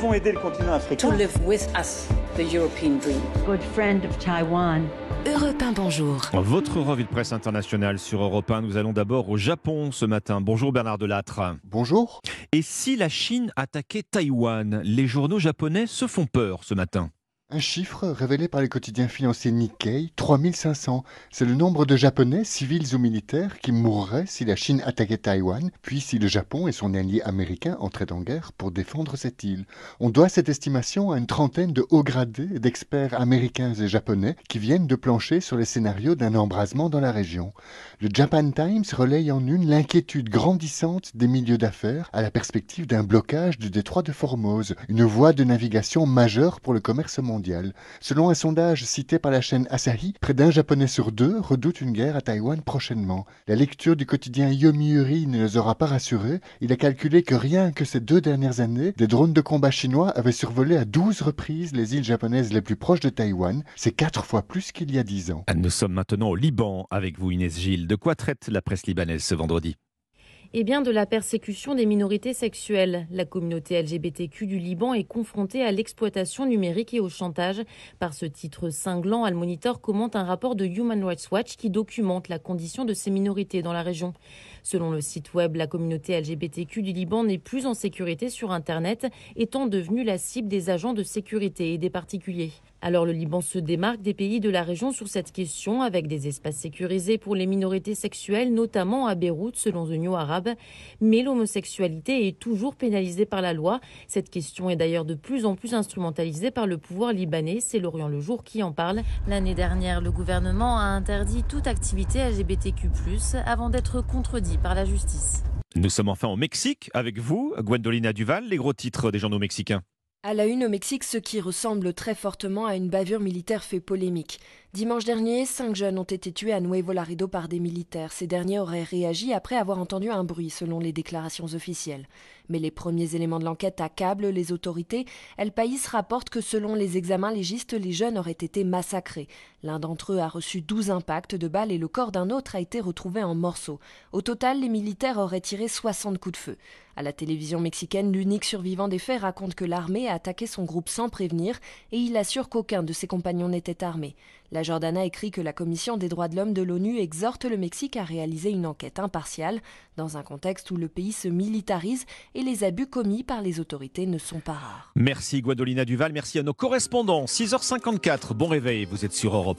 devons aider le continent africain. To live with us the European dream. Good friend of Taiwan. Europe 1, bonjour. Votre revue de presse internationale sur Europe 1. Nous allons d'abord au Japon ce matin. Bonjour Bernard Delattre. Bonjour. Et si la Chine attaquait Taïwan Les journaux japonais se font peur ce matin. Un chiffre révélé par le quotidien financier Nikkei, 3500. C'est le nombre de Japonais, civils ou militaires, qui mourraient si la Chine attaquait Taïwan, puis si le Japon et son allié américain entraient en guerre pour défendre cette île. On doit cette estimation à une trentaine de hauts gradés d'experts américains et japonais qui viennent de plancher sur les scénarios d'un embrasement dans la région. Le Japan Times relaye en une l'inquiétude grandissante des milieux d'affaires à la perspective d'un blocage du détroit de Formose, une voie de navigation majeure pour le commerce mondial. Selon un sondage cité par la chaîne Asahi, près d'un Japonais sur deux redoute une guerre à Taïwan prochainement. La lecture du quotidien Yomiuri ne les aura pas rassurés. Il a calculé que rien que ces deux dernières années, des drones de combat chinois avaient survolé à 12 reprises les îles japonaises les plus proches de Taïwan. C'est quatre fois plus qu'il y a dix ans. Nous sommes maintenant au Liban avec vous Inès Gilles. De quoi traite la presse libanaise ce vendredi? Et bien de la persécution des minorités sexuelles. La communauté LGBTQ du Liban est confrontée à l'exploitation numérique et au chantage. Par ce titre cinglant, Al Monitor commente un rapport de Human Rights Watch qui documente la condition de ces minorités dans la région. Selon le site web, la communauté LGBTQ du Liban n'est plus en sécurité sur Internet, étant devenue la cible des agents de sécurité et des particuliers. Alors le Liban se démarque des pays de la région sur cette question avec des espaces sécurisés pour les minorités sexuelles, notamment à Beyrouth selon The New Arab. Mais l'homosexualité est toujours pénalisée par la loi. Cette question est d'ailleurs de plus en plus instrumentalisée par le pouvoir libanais. C'est Lorient Le Jour qui en parle. L'année dernière, le gouvernement a interdit toute activité LGBTQ+, avant d'être contredit par la justice. Nous sommes enfin au Mexique avec vous, Gwendolina Duval, les gros titres des journaux mexicains. À la une au Mexique, ce qui ressemble très fortement à une bavure militaire fait polémique. Dimanche dernier, cinq jeunes ont été tués à Nuevo Laredo par des militaires. Ces derniers auraient réagi après avoir entendu un bruit, selon les déclarations officielles. Mais les premiers éléments de l'enquête accablent les autorités. El País rapporte que selon les examens légistes, les jeunes auraient été massacrés. L'un d'entre eux a reçu 12 impacts de balles et le corps d'un autre a été retrouvé en morceaux. Au total, les militaires auraient tiré 60 coups de feu. À la télévision mexicaine, l'unique survivant des faits raconte que l'armée a attaqué son groupe sans prévenir et il assure qu'aucun de ses compagnons n'était armé. La Jordana écrit que la Commission des droits de l'homme de l'ONU exhorte le Mexique à réaliser une enquête impartiale dans un contexte où le pays se militarise et les abus commis par les autorités ne sont pas rares. Merci Guadolina Duval, merci à nos correspondants. 6h54, bon réveil, vous êtes sur Europe 1.